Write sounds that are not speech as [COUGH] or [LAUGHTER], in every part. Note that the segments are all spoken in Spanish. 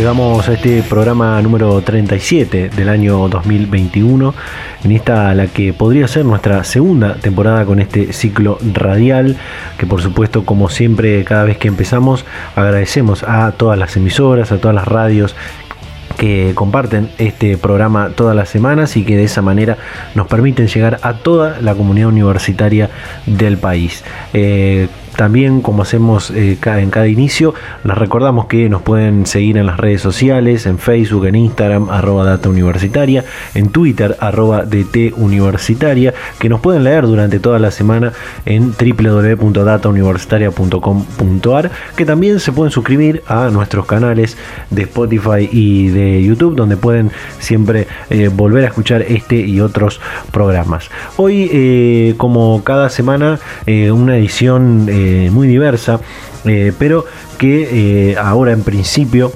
Llegamos a este programa número 37 del año 2021, en esta la que podría ser nuestra segunda temporada con este ciclo radial, que por supuesto como siempre cada vez que empezamos agradecemos a todas las emisoras, a todas las radios que comparten este programa todas las semanas y que de esa manera nos permiten llegar a toda la comunidad universitaria del país. Eh, también, como hacemos eh, en cada inicio, les recordamos que nos pueden seguir en las redes sociales, en Facebook, en Instagram, arroba data universitaria, en Twitter, arroba DT universitaria, que nos pueden leer durante toda la semana en www.datauniversitaria.com.ar, que también se pueden suscribir a nuestros canales de Spotify y de YouTube, donde pueden siempre eh, volver a escuchar este y otros programas. Hoy, eh, como cada semana, una edición muy diversa, eh, pero que eh, ahora en principio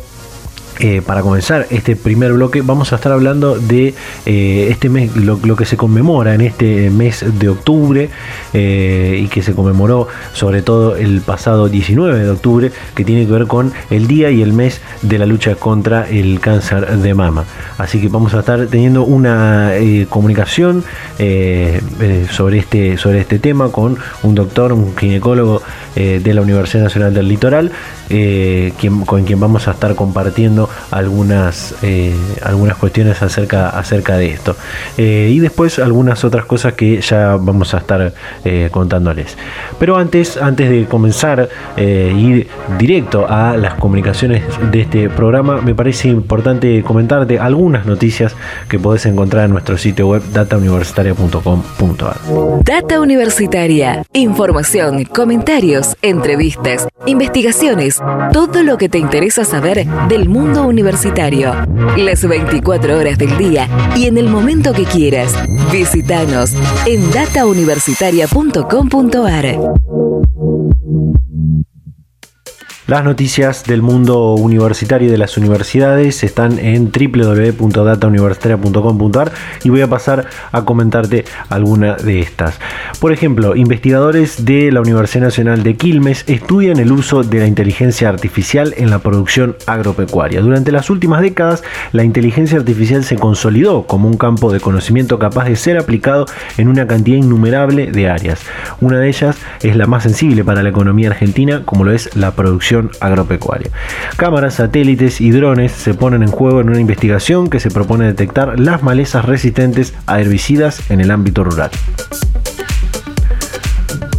eh, para comenzar este primer bloque vamos a estar hablando de eh, este mes, lo, que se conmemora en este mes de octubre eh, y que se conmemoró sobre todo el pasado 19 de octubre que tiene que ver con el día y el mes de la lucha contra el cáncer de mama. Así que vamos a estar teniendo una comunicación sobre, este, sobre este tema con un doctor, un ginecólogo de la Universidad Nacional del Litoral, con quien vamos a estar compartiendo algunas, eh, algunas cuestiones acerca, acerca de esto. Eh, y después algunas otras cosas que ya vamos a estar eh, contándoles. Pero antes, antes de comenzar ir directo a las comunicaciones de este programa, me parece importante comentarte algunas noticias que podés encontrar en nuestro sitio web datauniversitaria.com.ar. Data Universitaria. Información, comentarios, entrevistas, investigaciones, todo lo que te interesa saber del mundo Universitario. Las 24 horas del día y en el momento que quieras. Visítanos en datauniversitaria.com.ar. Las noticias del mundo universitario y de las universidades están en www.datauniversitaria.com.ar y voy a pasar a comentarte alguna de estas. Por ejemplo, investigadores de la Universidad Nacional de Quilmes estudian el uso de la inteligencia artificial en la producción agropecuaria. Durante las últimas décadas, la inteligencia artificial se consolidó como un campo de conocimiento capaz de ser aplicado en una cantidad innumerable de áreas. Una de ellas es la más sensible para la economía argentina, como lo es la producción agropecuaria. Cámaras, satélites y drones se ponen en juego en una investigación que se propone detectar las malezas resistentes a herbicidas en el ámbito rural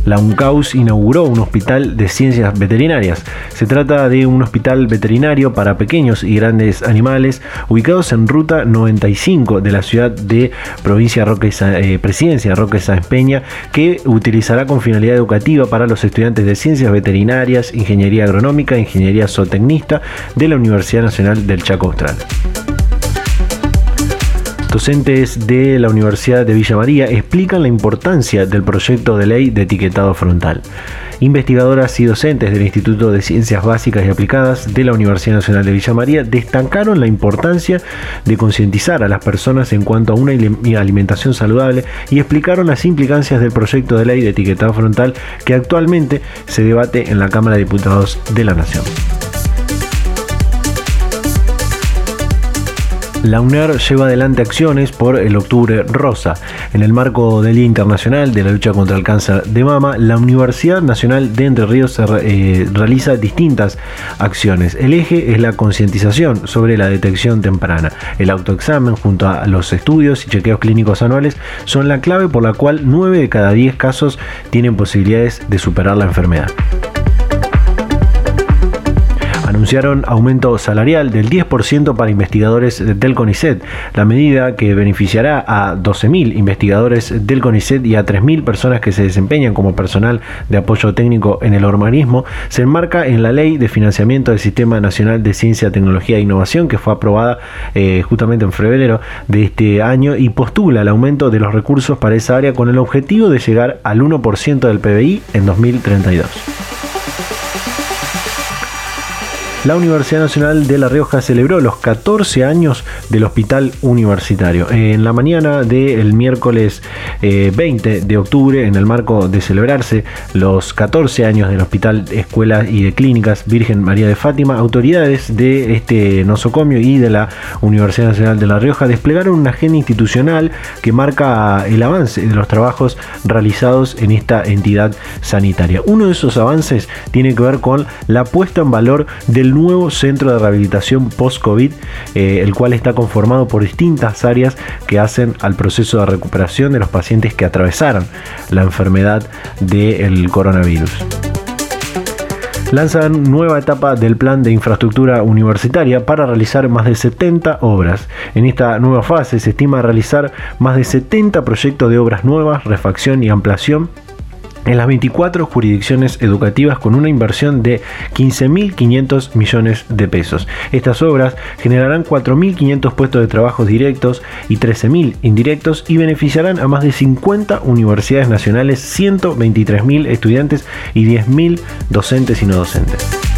la UNCAUS inauguró un hospital de ciencias veterinarias. Se trata de un hospital veterinario para pequeños y grandes animales ubicados en ruta 95 de la ciudad de provincia Roque, eh, Presidencia Roque Sáenz Peña, que utilizará con finalidad educativa para los estudiantes de ciencias veterinarias, ingeniería agronómica ingeniería zootecnista de la Universidad Nacional del Chaco Austral. Docentes de la Universidad de Villa María explican la importancia del proyecto de ley de etiquetado frontal. Investigadoras y docentes del Instituto de Ciencias Básicas y Aplicadas de la Universidad Nacional de Villa María destacaron la importancia de concientizar a las personas en cuanto a una alimentación saludable y explicaron las implicancias del proyecto de ley de etiquetado frontal que actualmente se debate en la Cámara de Diputados de la Nación. La UNER lleva adelante acciones por el Octubre Rosa. En el marco del Día Internacional de la Lucha contra el Cáncer de Mama, la Universidad Nacional de Entre Ríos eh, realiza distintas acciones. El eje es la concientización sobre la detección temprana. El autoexamen junto a los estudios y chequeos clínicos anuales son la clave por la cual 9 de cada 10 casos tienen posibilidades de superar la enfermedad anunciaron aumento salarial del 10% para investigadores del CONICET. La medida que beneficiará a 12.000 investigadores del CONICET y a 3.000 personas que se desempeñan como personal de apoyo técnico en el organismo se enmarca en la Ley de Financiamiento del Sistema Nacional de Ciencia, Tecnología e Innovación que fue aprobada eh, justamente en febrero de este año y postula el aumento de los recursos para esa área con el objetivo de llegar al 1% del PBI en 2032. La Universidad Nacional de La Rioja celebró los 14 años del Hospital Universitario. En la mañana del miércoles 20 eh, de octubre, en el marco de celebrarse los 14 años del Hospital Escuela y de Clínicas Virgen María de Fátima, autoridades de este nosocomio y de la Universidad Nacional de La Rioja desplegaron una agenda institucional que marca el avance de los trabajos realizados en esta entidad sanitaria. Uno de esos avances tiene que ver con la puesta en valor del nuevo centro de rehabilitación post-COVID, eh, el cual está conformado por distintas áreas que hacen al proceso de recuperación de los pacientes que atravesaron la enfermedad del coronavirus lanzan nueva etapa del plan de infraestructura universitaria para realizar más de 70 obras. En esta nueva fase se estima realizar más de 70 proyectos de obras nuevas, refacción y ampliación en las 24 jurisdicciones educativas con una inversión de 15.500 millones de pesos. Estas obras generarán 4.500 puestos de trabajo directos y 13.000 indirectos y beneficiarán a más de 50 universidades nacionales, 123.000 estudiantes y 10.000 docentes y no docentes.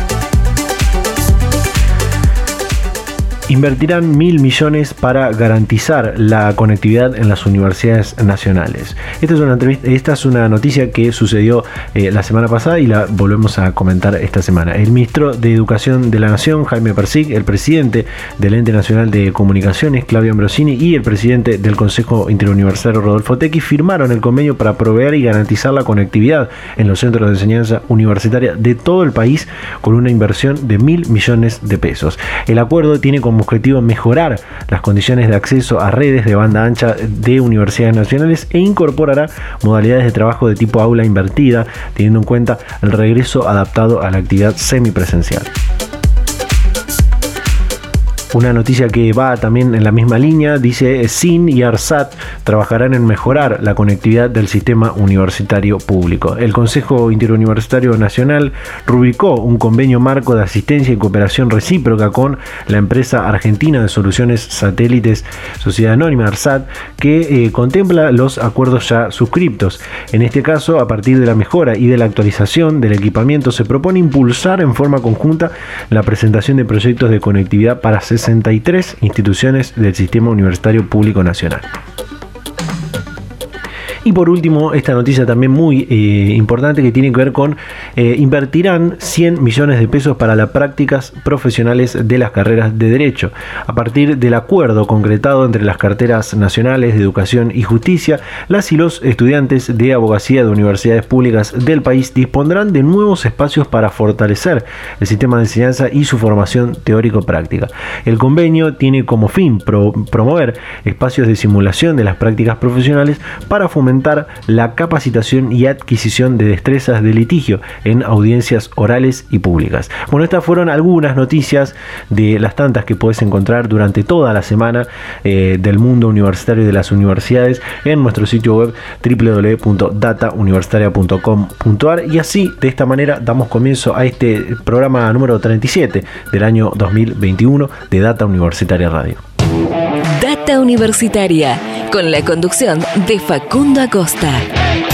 Invertirán mil millones para garantizar la conectividad en las universidades nacionales. Esta es una, noticia que sucedió eh, la semana pasada y la volvemos a comentar esta semana. El ministro de Educación de la Nación, Jaime Persig, el presidente del Ente Nacional de Comunicaciones, Claudio Ambrosini, y el presidente del Consejo Interuniversitario, Rodolfo Tequi, firmaron el convenio para proveer y garantizar la conectividad en los centros de enseñanza universitaria de todo el país con una inversión de mil millones de pesos. El acuerdo tiene como objetivo mejorar las condiciones de acceso a redes de banda ancha de universidades nacionales e incorporará modalidades de trabajo de tipo aula invertida, teniendo en cuenta el regreso adaptado a la actividad semipresencial. Una noticia que va también en la misma línea dice SIN y ARSAT trabajarán en mejorar la conectividad del sistema universitario público. El Consejo Interuniversitario Nacional rubricó un convenio marco de asistencia y cooperación recíproca con la empresa argentina de soluciones satélites Sociedad Anónima ARSAT que eh, contempla los acuerdos ya suscriptos. En este caso, a partir de la mejora y de la actualización del equipamiento se propone impulsar en forma conjunta la presentación de proyectos de conectividad para 63 instituciones del Sistema Universitario Público Nacional. Y por último, esta noticia también muy eh, importante que tiene que ver con eh, invertirán 100 millones de pesos para las prácticas profesionales de las carreras de derecho. A partir del acuerdo concretado entre las carteras nacionales de educación y justicia, las y los estudiantes de abogacía de universidades públicas del país dispondrán de nuevos espacios para fortalecer el sistema de enseñanza y su formación teórico-práctica. El convenio tiene como fin promover espacios de simulación de las prácticas profesionales para fomentar la capacitación y adquisición de destrezas de litigio en audiencias orales y públicas. Bueno, estas fueron algunas noticias de las tantas que puedes encontrar durante toda la semana eh, del mundo universitario y de las universidades en nuestro sitio web www.datauniversitaria.com.ar y así de esta manera damos comienzo a este programa número 37 del año 2021 de Data Universitaria Radio. Data Universitaria con la conducción de Facundo Acosta.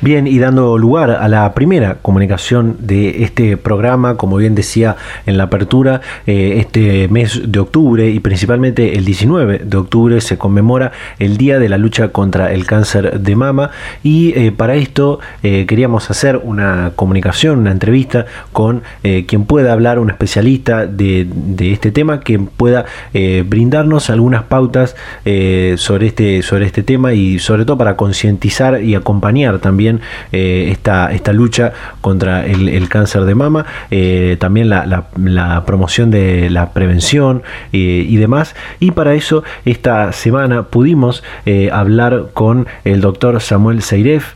Bien, y dando lugar a la primera comunicación de este programa, como bien decía en la apertura, eh, este mes de octubre y principalmente el 19 de octubre se conmemora el Día de la Lucha contra el Cáncer de Mama. Y eh, para esto eh, queríamos hacer una comunicación, una entrevista con quien pueda hablar, un especialista de, de este tema, que pueda brindarnos algunas pautas sobre, este, sobre este tema y sobre todo para concientizar y acompañar también eh, esta, esta lucha contra el, cáncer de mama, eh, también la, promoción de la prevención eh, y demás. Y para eso esta semana pudimos hablar con el doctor Samuel Seiref,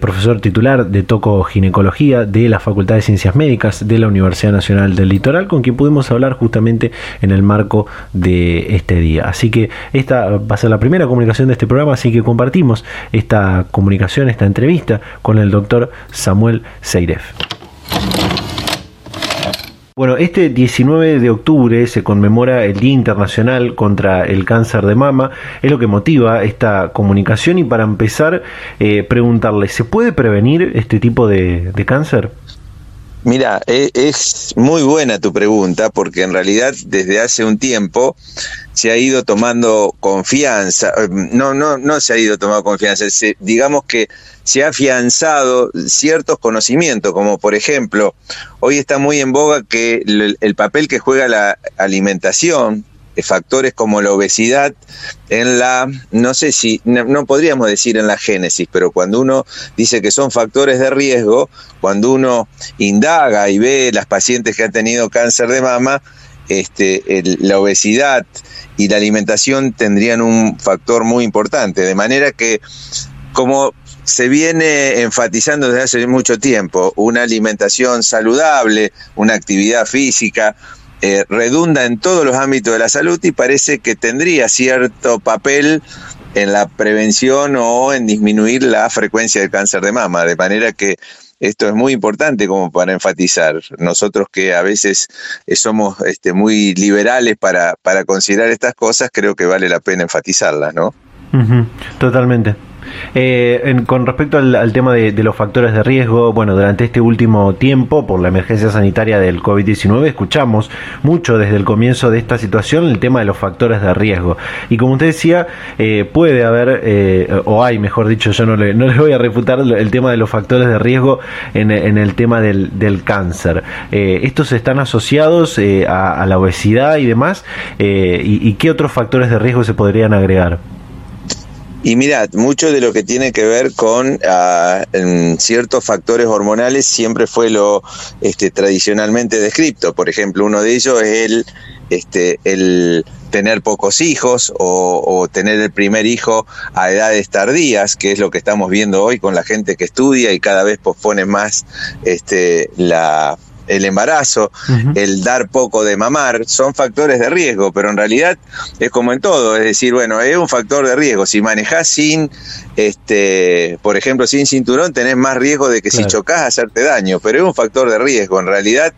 profesor titular de tocoginecología de la Facultad de Ciencias Médicas de la Universidad Nacional del Litoral, con quien pudimos hablar justamente en el marco de este día. Así que esta va a ser la primera comunicación de este programa, así que compartimos esta comunicación, esta entrevista con el doctor Samuel Seiref. Bueno, este 19 de octubre se conmemora el Día Internacional contra el Cáncer de Mama. Es lo que motiva esta comunicación y para empezar, eh, preguntarle, ¿se puede prevenir este tipo de, de cáncer? Mira, e, es muy buena tu pregunta porque en realidad desde hace un tiempo se ha ido tomando confianza, eh, no, no, no se ha ido tomando confianza, digamos que se ha afianzado ciertos conocimientos, como por ejemplo, hoy está muy en boga que el papel que juega la alimentación factores como la obesidad en la, no sé si, no, podríamos decir en la génesis, pero cuando uno dice que son factores de riesgo, cuando uno indaga y ve las pacientes que han tenido cáncer de mama, este, la obesidad y la alimentación tendrían un factor muy importante, de manera que como se viene enfatizando desde hace mucho tiempo, una alimentación saludable, una actividad física, eh, redunda en todos los ámbitos de la salud y parece que tendría cierto papel en la prevención o en disminuir la frecuencia del cáncer de mama, de manera que esto es muy importante como para enfatizar. Nosotros que a veces eh, somos este, muy liberales para, para considerar estas cosas, creo que vale la pena enfatizarlas, ¿no? totalmente. Eh, con respecto al, tema de, los factores de riesgo, bueno, durante este último tiempo, por la emergencia sanitaria del COVID-19, escuchamos mucho desde el comienzo de esta situación el tema de los factores de riesgo. Y como usted decía, eh, puede haber, eh, o hay, mejor dicho, yo no le, no le voy a refutar el tema de los factores de riesgo en, el tema del, cáncer. ¿Estos están asociados a, la obesidad y demás? ¿Y qué otros factores de riesgo se podrían agregar? Y mirad, mucho de lo que tiene que ver con ah, ciertos factores hormonales siempre fue lo este, tradicionalmente descrito. Por ejemplo, uno de ellos es el, este, el tener pocos hijos o, o, tener el primer hijo a edades tardías, que es lo que estamos viendo hoy con la gente que estudia y cada vez pospone más este, la el embarazo, el dar poco de mamar, son factores de riesgo, pero en realidad es como en todo, es decir, bueno, es un factor de riesgo. Si manejás sin, este, por ejemplo, sin cinturón, tenés más riesgo de que si chocas hacerte daño, pero es un factor de riesgo. En realidad,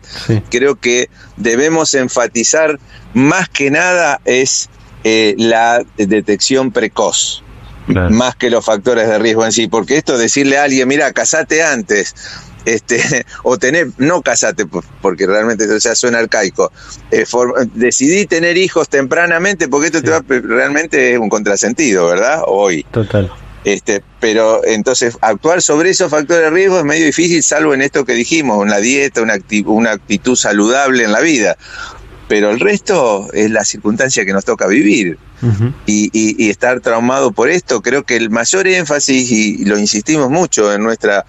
creo que debemos enfatizar más que nada es eh, la detección precoz. Más que los factores de riesgo en sí, porque esto decirle a alguien, mira, casate antes, este, [LAUGHS] o tener, no casate, porque realmente eso ya suena arcaico, eh, decidí tener hijos tempranamente porque esto te va, realmente es un contrasentido, ¿verdad? Hoy. Total. Este, pero entonces actuar sobre esos factores de riesgo es medio difícil, salvo en esto que dijimos, una dieta, una, una actitud saludable en la vida pero el resto es la circunstancia que nos toca vivir. y, estar traumado por esto, creo que el mayor énfasis, y lo insistimos mucho en nuestra,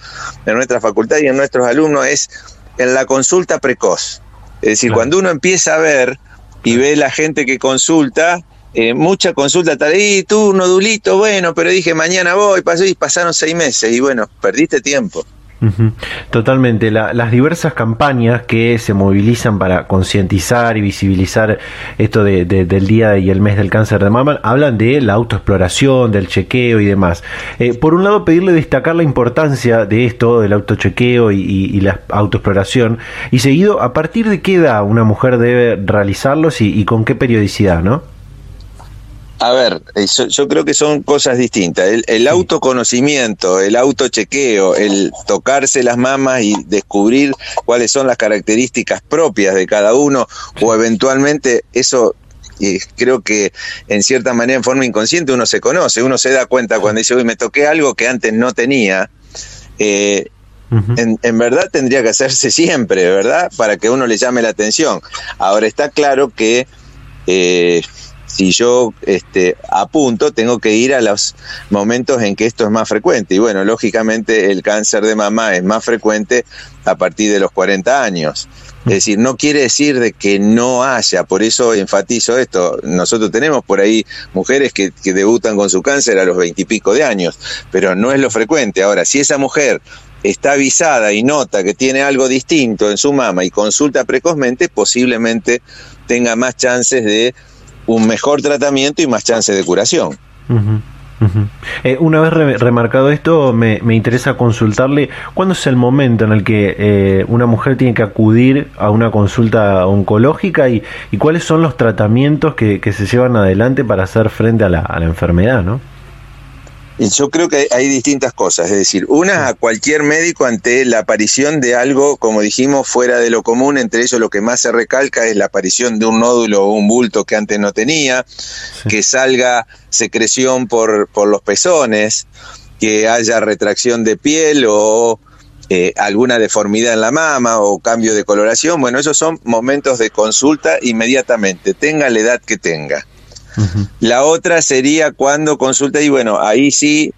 en nuestra facultad y en nuestros alumnos, es en la consulta precoz. Es decir, cuando uno empieza a ver y ve la gente que consulta, eh, mucha consulta tal, y tú, nodulito, bueno, pero dije mañana voy, pasó y pasaron seis meses, y bueno, perdiste tiempo. Totalmente. las diversas campañas que se movilizan para concientizar y visibilizar esto de, del día y el mes del cáncer de mama hablan de la autoexploración, del chequeo y demás. Eh, por un lado, pedirle destacar la importancia de esto, del autochequeo y, y, la autoexploración. Y seguido, ¿a partir de qué edad una mujer debe realizarlos y con qué periodicidad, no? A ver, yo, creo que son cosas distintas. El, autoconocimiento, el autochequeo, el tocarse las mamas y descubrir cuáles son las características propias de cada uno, o eventualmente eso y creo que en cierta manera, en forma inconsciente, uno se conoce, uno se da cuenta cuando dice, uy, me toqué algo que antes no tenía. Eh, en, verdad tendría que hacerse siempre, ¿verdad? Para que uno le llame la atención. Ahora está claro que eh, si yo este, apunto, tengo que ir a los momentos en que esto es más frecuente. Y bueno, lógicamente el cáncer de mama es más frecuente a partir de los 40 años. Es decir, no quiere decir de que no haya, por eso enfatizo esto. Nosotros tenemos por ahí mujeres que, que debutan con su cáncer a los veintipico de años, pero no es lo frecuente. Ahora, si esa mujer está avisada y nota que tiene algo distinto en su mama y consulta precozmente, posiblemente tenga más chances de un mejor tratamiento y más chances de curación. Eh, una vez remarcado esto, me, interesa consultarle cuándo es el momento en el que eh, una mujer tiene que acudir a una consulta oncológica y, cuáles son los tratamientos que, se llevan adelante para hacer frente a la, a la enfermedad, ¿no? Yo creo que hay distintas cosas, es decir, una a cualquier médico ante la aparición de algo, como dijimos, fuera de lo común, entre ellos lo que más se recalca es la aparición de un nódulo o un bulto que antes no tenía, que salga secreción por, por los pezones, que haya retracción de piel o eh, alguna deformidad en la mama o cambio de coloración. Bueno, esos son momentos de consulta inmediatamente, tenga la edad que tenga. La otra sería cuando consulta y bueno, ahí sí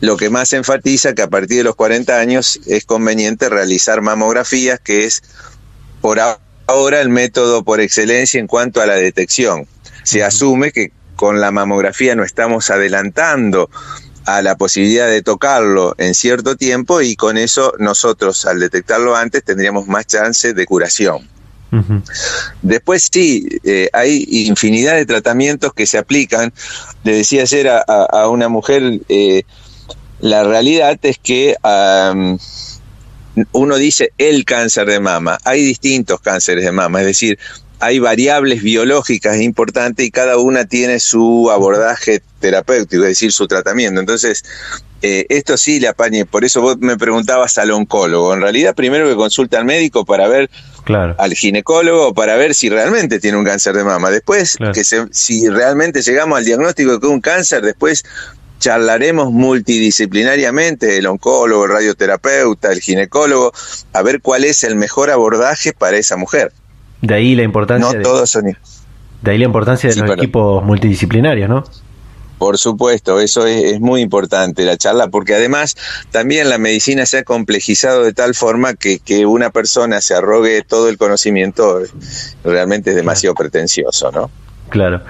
lo que más enfatiza que a partir de los 40 años es conveniente realizar mamografías, que es por ahora el método por excelencia en cuanto a la detección. Se asume que con la mamografía no estamos adelantando a la posibilidad de tocarlo en cierto tiempo y con eso nosotros al detectarlo antes tendríamos más chance de curación. Después sí, eh, hay infinidad de tratamientos que se aplican. Le decía ayer a, una mujer, eh, la realidad es que uno dice el cáncer de mama. Hay distintos cánceres de mama, es decir, hay variables biológicas importantes y cada una tiene su abordaje terapéutico, es decir, su tratamiento. Entonces, eh, esto sí le apañe, por eso vos me preguntabas al oncólogo. En realidad, primero que consulta al médico para ver al ginecólogo para ver si realmente tiene un cáncer de mama. Después, que si realmente llegamos al diagnóstico de un cáncer, después charlaremos multidisciplinariamente, el oncólogo, el radioterapeuta, el ginecólogo, a ver cuál es el mejor abordaje para esa mujer. De ahí la importancia. No todos son. De ahí la importancia de los equipos multidisciplinarios, ¿no? Por supuesto, eso es, muy importante la charla, porque además también la medicina se ha complejizado de tal forma que, que una persona se arrogue todo el conocimiento realmente es demasiado pretencioso, ¿no? Claro.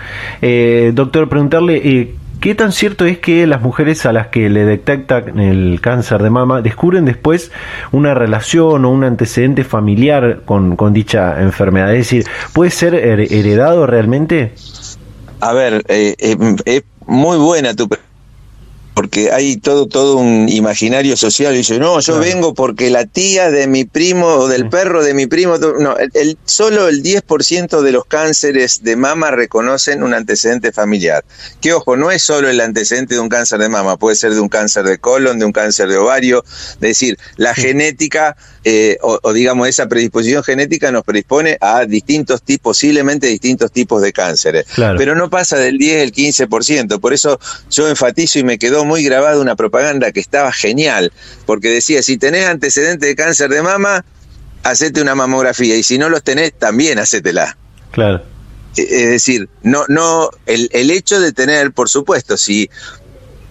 Eh, doctor, preguntarle, eh, ¿qué tan cierto es que las mujeres a las que le detectan el cáncer de mama descubren después una relación o un antecedente familiar con, con dicha enfermedad? Es decir, ¿puede ser heredado realmente? A ver, eh, eh muy buena tu porque hay todo todo un imaginario social. Y dice no yo vengo porque la tía de mi primo o del perro de mi primo no el, solo el 10% de los cánceres de mama reconocen un antecedente familiar. Que ojo no es solo el antecedente de un cáncer de mama puede ser de un cáncer de colon de un cáncer de ovario. Es decir la genética eh, o, digamos esa predisposición genética nos predispone a distintos tipos posiblemente distintos tipos de cánceres. Pero no pasa del 10 el 15% por eso yo enfatizo y me quedó muy grabada una propaganda que estaba genial, porque decía, si tenés antecedentes de cáncer de mama, hacete una mamografía, y si no los tenés, también hacétela. Claro. E, es decir, no, no, el, el hecho de tener, por supuesto, si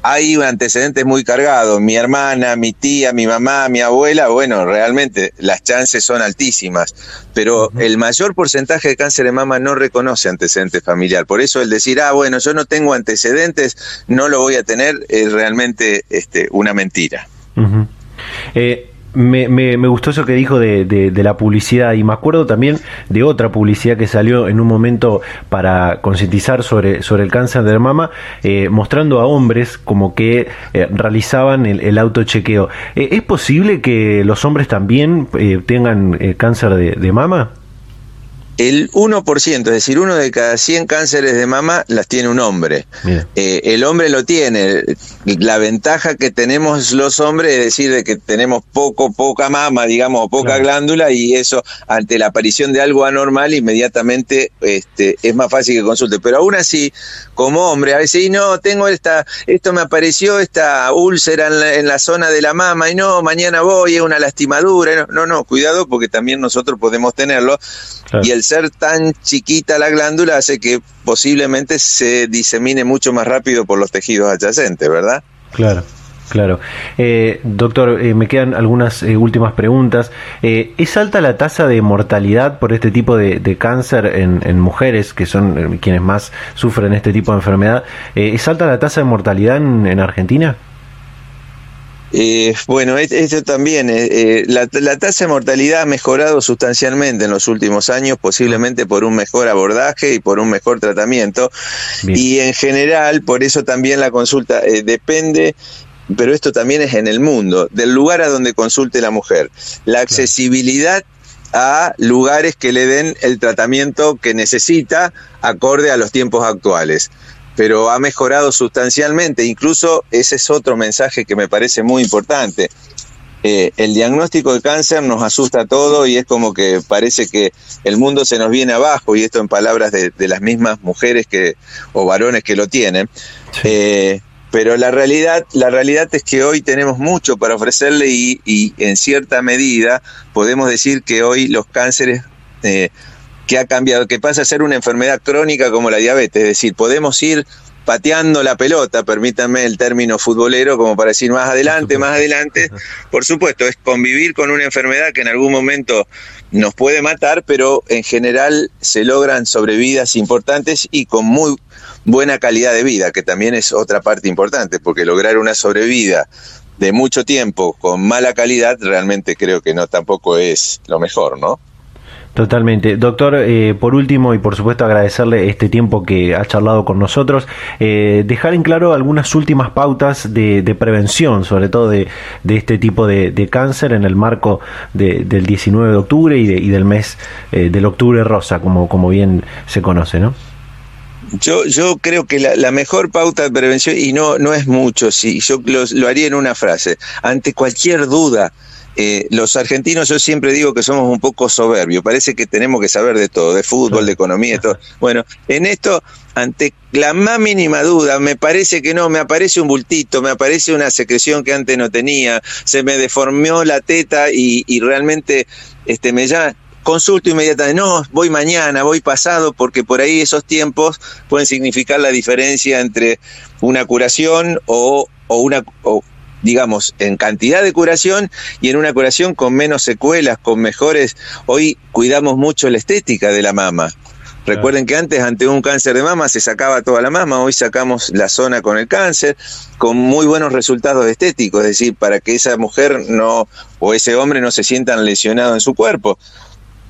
hay antecedentes muy cargados, mi hermana, mi tía, mi mamá, mi abuela, bueno, realmente las chances son altísimas, pero el mayor porcentaje de cáncer de mama no reconoce antecedentes familiar, por eso el decir, ah, bueno, yo no tengo antecedentes, no lo voy a tener, es realmente este, una mentira. Me, me, me, gustó eso que dijo de, de, la publicidad y me acuerdo también de otra publicidad que salió en un momento para concientizar sobre, el cáncer de mama, eh, mostrando a hombres como que eh, realizaban el, autochequeo. Eh, ¿Es posible que los hombres también tengan cáncer de, de mama? El 1%, es decir, uno de cada 100 cánceres de mama las tiene un hombre. Eh, el hombre lo tiene. La ventaja que tenemos los hombres es decir, de que tenemos poco, poca mama, digamos, poca glándula, y eso, ante la aparición de algo anormal, inmediatamente este, es más fácil que consulte. Pero aún así, como hombre, a veces, y no, tengo esta, esto me apareció, esta úlcera en la, zona de la mama, y no, mañana voy, es una lastimadura. No, no, cuidado, porque también nosotros podemos tenerlo. Y el ser tan chiquita la glándula hace que posiblemente se disemine mucho más rápido por los tejidos adyacentes, ¿verdad? Claro. Claro. Eh, doctor, eh, me quedan algunas eh, últimas preguntas. ¿Es alta la tasa de mortalidad por este tipo de, cáncer en, mujeres, que son quienes más sufren este tipo de enfermedad? ¿Es alta la tasa de mortalidad en Argentina? Eh, bueno, esto también, eh, eh, la, tasa de mortalidad ha mejorado sustancialmente en los últimos años, posiblemente por un mejor abordaje y por un mejor tratamiento. Y en general, por eso también la consulta depende pero esto también es en el mundo, del lugar a donde consulte la mujer. La accesibilidad a lugares que le den el tratamiento que necesita acorde a los tiempos actuales pero ha mejorado sustancialmente. Incluso ese es otro mensaje que me parece muy importante. Eh, el diagnóstico de cáncer nos asusta a todo y es como que parece que el mundo se nos viene abajo, y esto en palabras de, las mismas mujeres que, o varones que lo tienen. Eh, pero la realidad, la realidad es que hoy tenemos mucho para ofrecerle y, y en cierta medida podemos decir que hoy los cánceres eh, que ha cambiado, que pasa a ser una enfermedad crónica como la diabetes, es decir, podemos ir pateando la pelota, permítanme el término futbolero, como para decir más adelante, más adelante. [LAUGHS] Por supuesto, es convivir con una enfermedad que en algún momento nos puede matar, pero en general se logran sobrevidas importantes y con muy buena calidad de vida, que también es otra parte importante, porque lograr una sobrevida de mucho tiempo con mala calidad realmente creo que no tampoco es lo mejor, ¿no? Totalmente. Doctor, eh, por último y por supuesto agradecerle este tiempo que ha charlado con nosotros, eh, dejar en claro algunas últimas pautas de, prevención, sobre todo de, este tipo de, cáncer en el marco del 19 de octubre y, del mes eh, del octubre rosa, como, como bien se conoce, ¿no? Yo, yo creo que la, mejor pauta de prevención, y no, no es mucho, sí, yo lo haría en una frase, ante cualquier duda, eh, los argentinos yo siempre digo que somos un poco soberbios, parece que tenemos que saber de todo, de fútbol, de economía, de todo. Bueno, en esto, ante la más mínima duda, me parece que no, me aparece un bultito, me aparece una secreción que antes no tenía, se me deformó la teta y, realmente este, me llama, consulto inmediatamente, no, voy mañana, voy pasado, porque por ahí esos tiempos pueden significar la diferencia entre una curación o, una, digamos, en cantidad de curación y en una curación con menos secuelas, con mejores. Hoy cuidamos mucho la estética de la mama. Recuerden que antes ante un cáncer de mama se sacaba toda la mama, hoy sacamos la zona con el cáncer con muy buenos resultados estéticos, es decir, para que esa mujer no o ese hombre no se sientan lesionados en su cuerpo.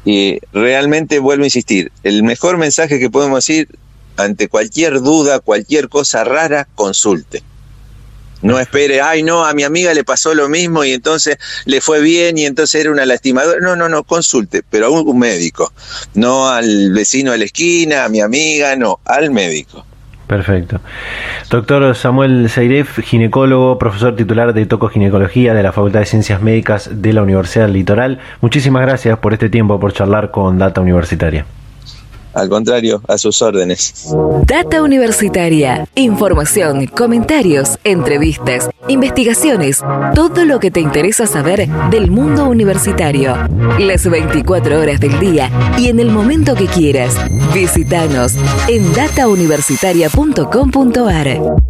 Y realmente vuelvo a insistir, el mejor mensaje que podemos decir ante cualquier duda, cualquier cosa rara, consulte. No espere, ay, no, a mi amiga le pasó lo mismo y entonces le fue bien y entonces era una lastimadora. No, no, no, consulte, pero a un médico. No al vecino de la esquina, a mi amiga, no, al médico. Perfecto. Doctor Samuel Seiref, ginecólogo, profesor titular de tocoginecología de la Facultad de Ciencias Médicas de la Universidad del Litoral. Muchísimas gracias por este tiempo, por charlar con Data Universitaria. Al contrario, a sus órdenes. Data Universitaria. Información, comentarios, entrevistas, investigaciones. Todo lo que te interesa saber del mundo universitario. Las 24 horas del día y en el momento que quieras. Visítanos en datauniversitaria.com.ar.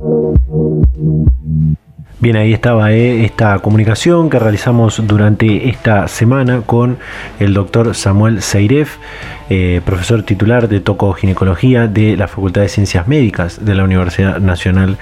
Bien, ahí estaba eh, esta comunicación que realizamos durante esta semana con el doctor Samuel Seiref, eh, profesor titular de tocoginecología de la Facultad de Ciencias Médicas de la Universidad Nacional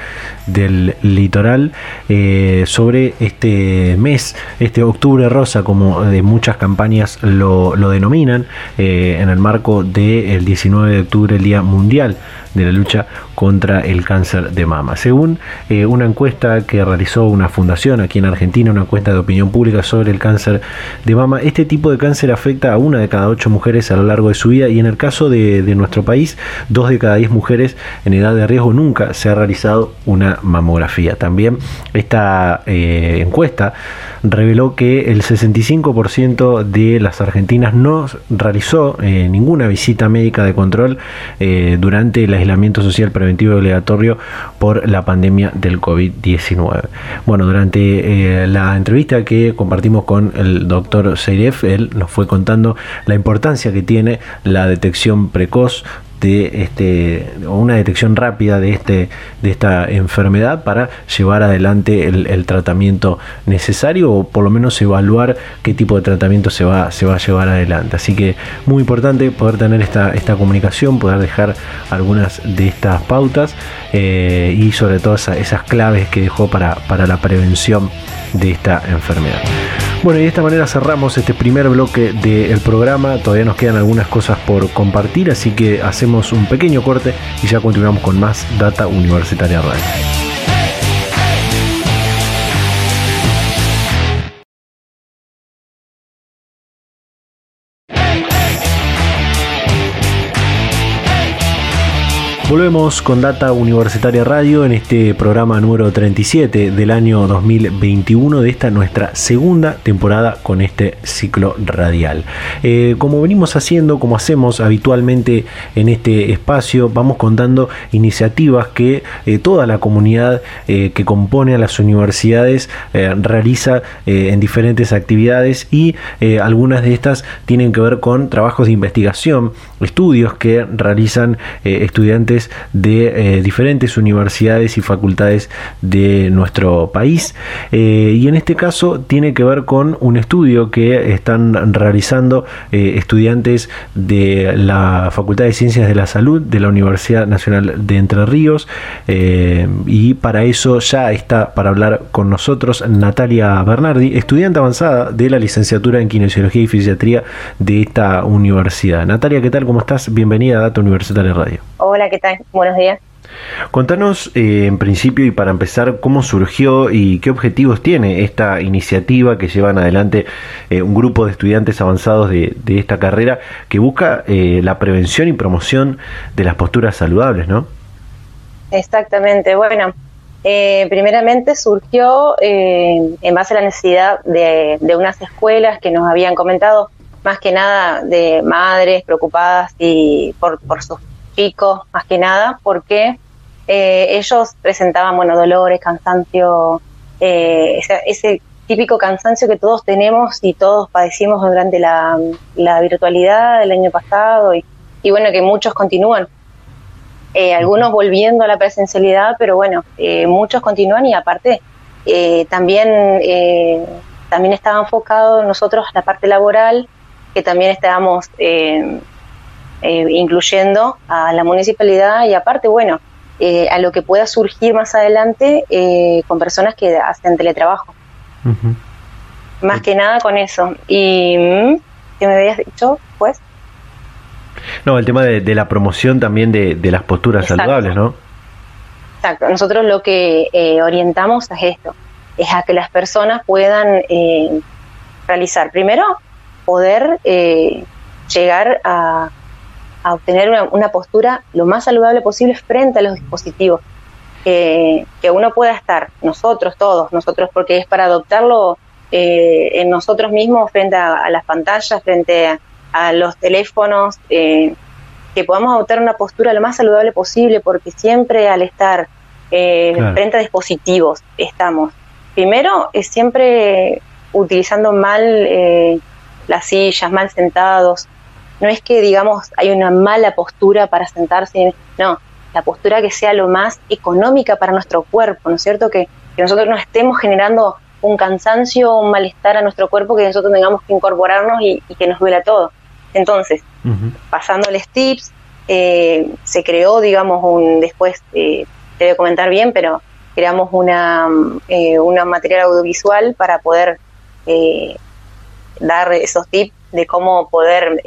del Litoral, eh, sobre este mes, este octubre rosa, como de muchas campañas lo, denominan, en el marco del 19 de octubre, el Día Mundial de la lucha contra el cáncer de mama. Según eh, una encuesta que realizó una fundación aquí en Argentina, una encuesta de opinión pública sobre el cáncer de mama, este tipo de cáncer afecta a una de cada ocho mujeres a lo largo de su vida y en el caso de, nuestro país, dos de cada diez mujeres en edad de riesgo nunca se ha realizado una mamografía. También esta eh, encuesta reveló que el 65% de las argentinas no realizó eh, ninguna visita médica de control eh, durante el aislamiento social preventivo obligatorio por la pandemia del COVID-19. Bueno, durante la entrevista que compartimos con el doctor Seiref, él nos fue contando la importancia que tiene la detección precoz de este una detección rápida de este de esta enfermedad para llevar adelante el, tratamiento necesario o por lo menos evaluar qué tipo de tratamiento se va se va a llevar adelante. Así que muy importante poder tener esta esta comunicación poder dejar algunas de estas pautas eh, y sobre todo esas, claves que dejó para para la prevención de esta enfermedad bueno, y de esta manera cerramos este primer bloque del programa. Todavía nos quedan algunas cosas por compartir, así que hacemos un pequeño corte y ya continuamos con más Data Universitaria Radio. Volvemos con Data Universitaria Radio en este programa número 37 del año 2021 de esta nuestra segunda temporada con este ciclo radial. Eh, como venimos haciendo, como hacemos habitualmente en este espacio, vamos contando iniciativas que eh, toda la comunidad eh, que compone a las universidades realiza en diferentes actividades y algunas de estas tienen que ver con trabajos de investigación, estudios que realizan estudiantes de eh, diferentes universidades y facultades de nuestro país. Eh, y en este caso tiene que ver con un estudio que están realizando eh, estudiantes de la Facultad de Ciencias de la Salud de la Universidad Nacional de Entre Ríos. y para eso ya está para hablar con nosotros Natalia Bernardi, estudiante avanzada de la licenciatura en Kinesiología y Fisiatría de esta universidad. Natalia, ¿qué tal? ¿Cómo estás? Bienvenida a Data Universitaria Radio. Hola, ¿qué tal? Buenos días. Contanos eh, en principio y para empezar cómo surgió y qué objetivos tiene esta iniciativa que llevan adelante eh, un grupo de estudiantes avanzados de, esta carrera que busca eh, la prevención y promoción de las posturas saludables, ¿no? Exactamente, bueno, primeramente surgió en base a la necesidad de, unas escuelas que nos habían comentado, más que nada de madres preocupadas y por, por sus más que nada, porque eh, ellos presentaban, bueno, dolores, cansancio, eh, ese, típico cansancio que todos tenemos y todos padecimos durante la, virtualidad del año pasado y, bueno, que muchos continúan. Eh, algunos volviendo a la presencialidad, pero bueno, muchos continúan y aparte también, también estaba enfocado nosotros la parte laboral, que también estábamos eh, incluyendo a la municipalidad y aparte, bueno, eh, a lo que pueda surgir más adelante eh, con personas que hacen teletrabajo. Más que nada con eso. ¿Y mm, qué me habías dicho, pues? No, el tema de, la promoción también de, las posturas saludables, ¿no? Exacto. Nosotros lo que orientamos es esto, es a que las personas puedan realizar, primero, poder llegar a, a obtener una, postura lo más saludable posible frente a los dispositivos. que uno pueda estar, nosotros todos, nosotros porque es para adoptarlo eh, en nosotros mismos frente a, las pantallas, frente a, los teléfonos, eh, que podamos adoptar una postura lo más saludable posible porque siempre al estar eh, frente a dispositivos estamos, primero es siempre utilizando mal las sillas, mal sentados, no es que, digamos, hay una mala postura para sentarse, no, la postura que sea lo más económica para nuestro cuerpo, ¿no es cierto? Que, nosotros no estemos generando un cansancio, un malestar a nuestro cuerpo, que nosotros tengamos que incorporarnos y, que nos duela todo. Entonces, pasándoles tips, eh, se creó, digamos, un después, eh, te voy a comentar bien, pero creamos una, eh, una material audiovisual para poder eh, dar esos tips de cómo poder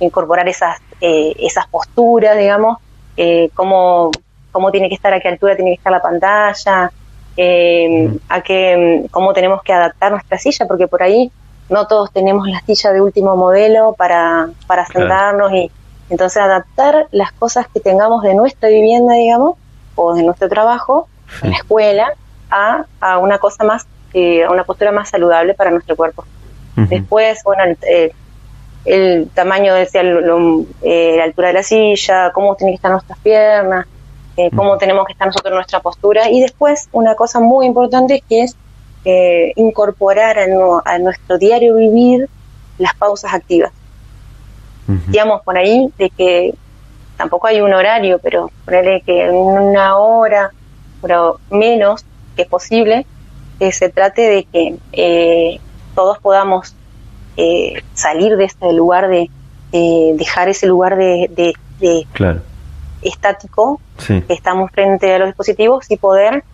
incorporar esas, eh, esas posturas, digamos, eh, cómo, cómo tiene que estar, a qué altura tiene que estar la pantalla, eh, a qué, cómo tenemos que adaptar nuestra silla, porque por ahí no todos tenemos la silla de último modelo para, para sentarnos y entonces adaptar las cosas que tengamos de nuestra vivienda, digamos, o de nuestro trabajo, en la escuela, a, a una cosa más, eh, a una postura más saludable para nuestro cuerpo. Después, bueno, el, el tamaño, decía, eh, la altura de la silla, cómo tienen que estar nuestras piernas, eh, cómo tenemos que estar nosotros en nuestra postura. Y después, una cosa muy importante que es eh, incorporar a, nuestro diario vivir las pausas activas. Digamos por ahí de que tampoco hay un horario, pero ponerle que en una hora, pero menos que es posible, que se trate de que todos podamos eh, salir de este lugar de, dejar ese lugar de, estático que estamos frente a los dispositivos y poder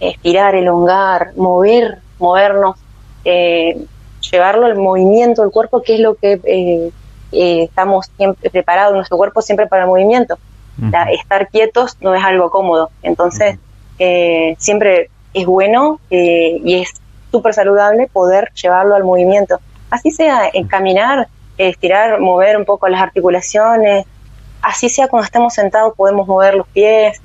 estirar, elongar, mover, movernos, eh, llevarlo al movimiento del cuerpo, que es lo que eh, estamos siempre preparados, nuestro cuerpo siempre para el movimiento. estar quietos no es algo cómodo, entonces siempre es bueno y es súper saludable poder llevarlo al movimiento así sea en caminar, estirar, mover un poco las articulaciones, así sea cuando estamos sentados podemos mover los pies,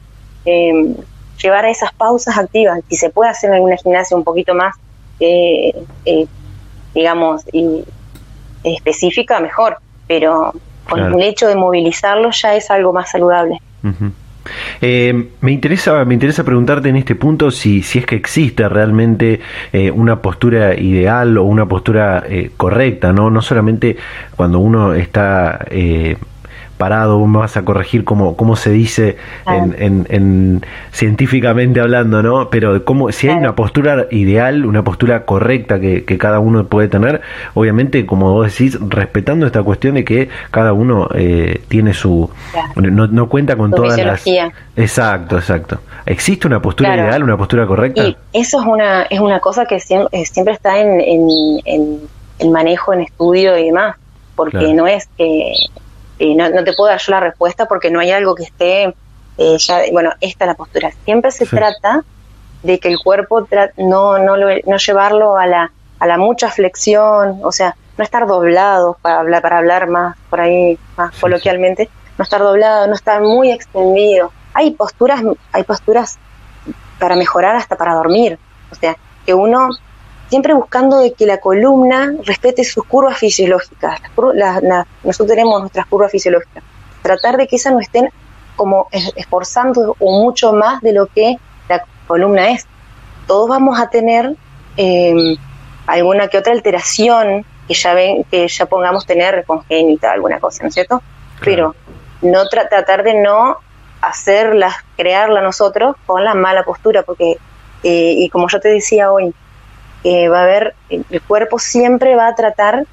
em, llevar a esas pausas activas, si se puede hacer en alguna gimnasia un poquito más, eh, eh, digamos, y, específica, mejor, pero con el hecho de movilizarlo ya es algo más saludable. Eh, me interesa, me interesa preguntarte en este punto si, si es que existe realmente eh, una postura ideal o una postura eh, correcta, ¿no? No solamente cuando uno está parado, me vas a corregir cómo, cómo se dice en, científicamente hablando, ¿no? Pero cómo, si hay una postura ideal, una postura correcta que, cada uno puede tener, obviamente, como vos decís, respetando esta cuestión de que cada uno eh, tiene su... No, cuenta con todas las... Exacto, exacto. ¿Existe una postura ideal, una postura correcta? Y eso es una, es una cosa que siempre, eh, siempre está en, en, manejo, en estudio y demás, porque no es que no, te puedo dar yo la respuesta porque no hay algo que esté eh, ya, bueno, esta es la postura. Siempre se trata de que el cuerpo no, no, no llevarlo a la, a la mucha flexión, o sea, no estar doblado para hablar, para hablar más por ahí, más coloquialmente, no estar doblado, no estar muy extendido. Hay posturas, hay posturas para mejorar hasta para dormir, o sea, que uno siempre buscando de que la columna respete sus curvas fisiológicas. nosotros tenemos nuestras curvas fisiológicas. Tratar de que esas no estén como esforzando o mucho más de lo que la columna es. Todos vamos a tener em, alguna que otra alteración que ya ven, que ya pongamos tener congénita, alguna cosa, ¿no es cierto? Pero no tratar de no hacerla, crearla nosotros con la mala postura, porque, eh, y como yo te decía hoy, va a haber, el cuerpo siempre va a tratar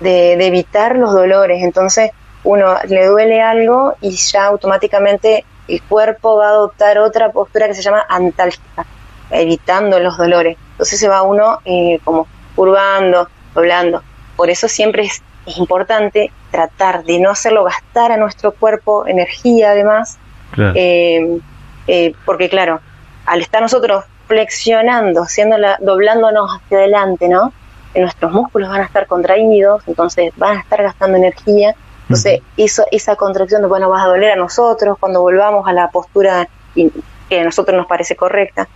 de, evitar los dolores, entonces uno le duele algo y ya automáticamente el cuerpo va a adoptar otra postura que se llama antálgica, evitando los dolores. Entonces se va uno eh, como curvando, doblando. Por eso siempre es, importante tratar de no hacerlo gastar a nuestro cuerpo energía además, eh, eh, porque claro, al estar nosotros flexionando, la, doblándonos hacia adelante, ¿no? nuestros músculos van a estar contraídos, entonces van a estar gastando energía. Entonces, esa contracción bueno, va a doler a nosotros cuando volvamos a la postura que a nosotros nos parece correcta.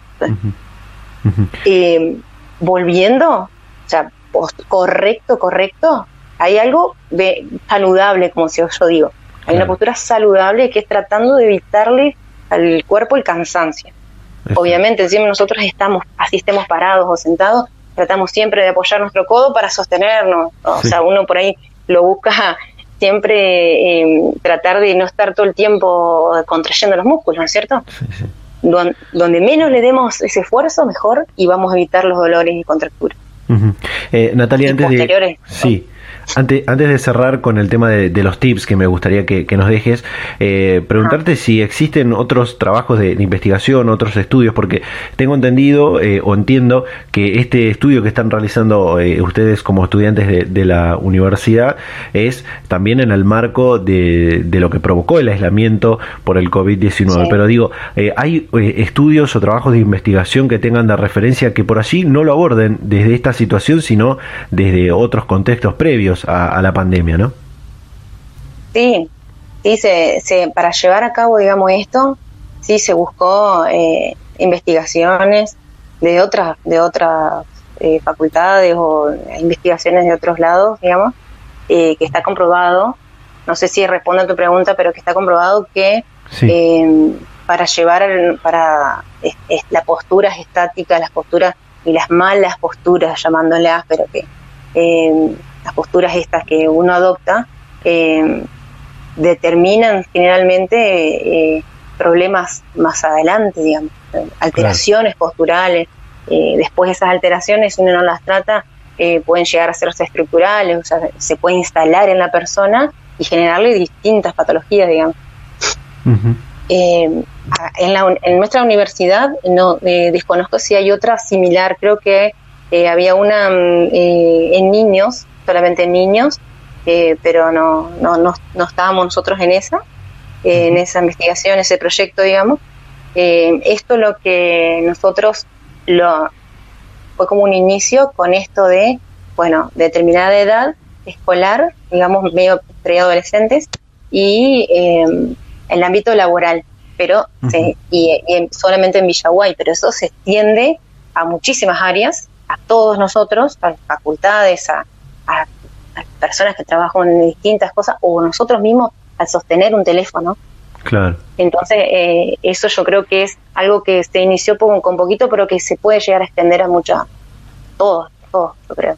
Eh, volviendo, o sea, correcto, correcto, hay algo de saludable, como si yo digo. Hay una postura saludable que es tratando de evitarle al cuerpo el cansancio. Obviamente, encima nosotros estamos, así estemos parados o sentados, tratamos siempre de apoyar nuestro codo para sostenernos. O sea, uno por ahí lo busca siempre eh, tratar de no estar todo el tiempo contrayendo los músculos, ¿no es cierto? donde menos le demos ese esfuerzo, mejor, y vamos a evitar los dolores y contracturas. Eh, Natalia, antes de... Sí. Antes, antes de cerrar con el tema de, los tips que me gustaría que, nos dejes, eh, preguntarte si existen otros trabajos de, investigación, otros estudios, porque tengo entendido eh, o entiendo que este estudio que están realizando eh, ustedes como estudiantes de, la universidad es también en el marco de, lo que provocó el aislamiento por el COVID-19. Pero digo, ¿hay estudios o trabajos de investigación que tengan de referencia que por allí no lo aborden desde esta situación, sino desde otros contextos previos? A, la pandemia, ¿no? Sí, sí, se, para llevar a cabo, digamos, esto, sí se buscó eh, investigaciones de otras, de otras eh, facultades o investigaciones de otros lados, digamos, eh, que está comprobado, no sé si respondo a tu pregunta, pero que está comprobado que para llevar, para las posturas estáticas, las posturas y las malas posturas, llamándolas, pero que las posturas estas que uno adopta, eh, determinan generalmente eh, problemas más adelante, digamos, alteraciones posturales. Eh, después esas alteraciones, si uno no las trata, pueden llegar a hacerse estructurales, o sea, se puede instalar en la persona y generarle distintas patologías, digamos. en, en, nuestra universidad no desconozco si hay otra similar, creo que había una mm, en niños solamente niños, eh, pero no, no, no, estábamos nosotros en esa, eh, en esa investigación, ese proyecto, digamos. Eh, esto lo que nosotros lo fue como un inicio con esto de, bueno, determinada edad escolar, digamos, medio preadolescentes, y en el ámbito laboral, pero y, solamente en Villaguay, pero eso se extiende a muchísimas áreas, a todos nosotros, a las facultades, a, a, personas que trabajan en distintas cosas o nosotros mismos al sostener un teléfono. Claro. Entonces, eh, eso yo creo que es algo que se inició con, con poquito, pero que se puede llegar a extender a mucha, todos, todos, yo creo.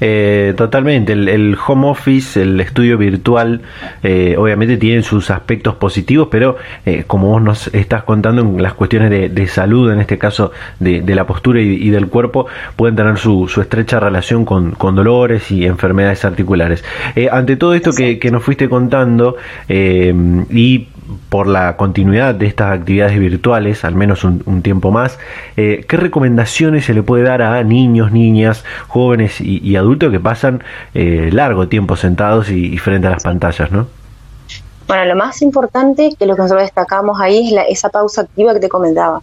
Eh, totalmente, el, home office, el estudio virtual, eh, obviamente tienen sus aspectos positivos, pero eh, como vos nos estás contando en las cuestiones de, salud, en este caso de, la postura y, del cuerpo, pueden tener su, estrecha relación con, dolores y enfermedades articulares. ante todo esto que, que, nos fuiste contando y por la continuidad de estas actividades virtuales, al menos un, tiempo más, eh, ¿qué recomendaciones se le puede dar a niños, niñas, jóvenes y, adultos que pasan eh, largo tiempo sentados y, frente a las pantallas, no? Bueno, lo más importante que lo que nosotros destacamos ahí es esa pausa activa que te comentaba.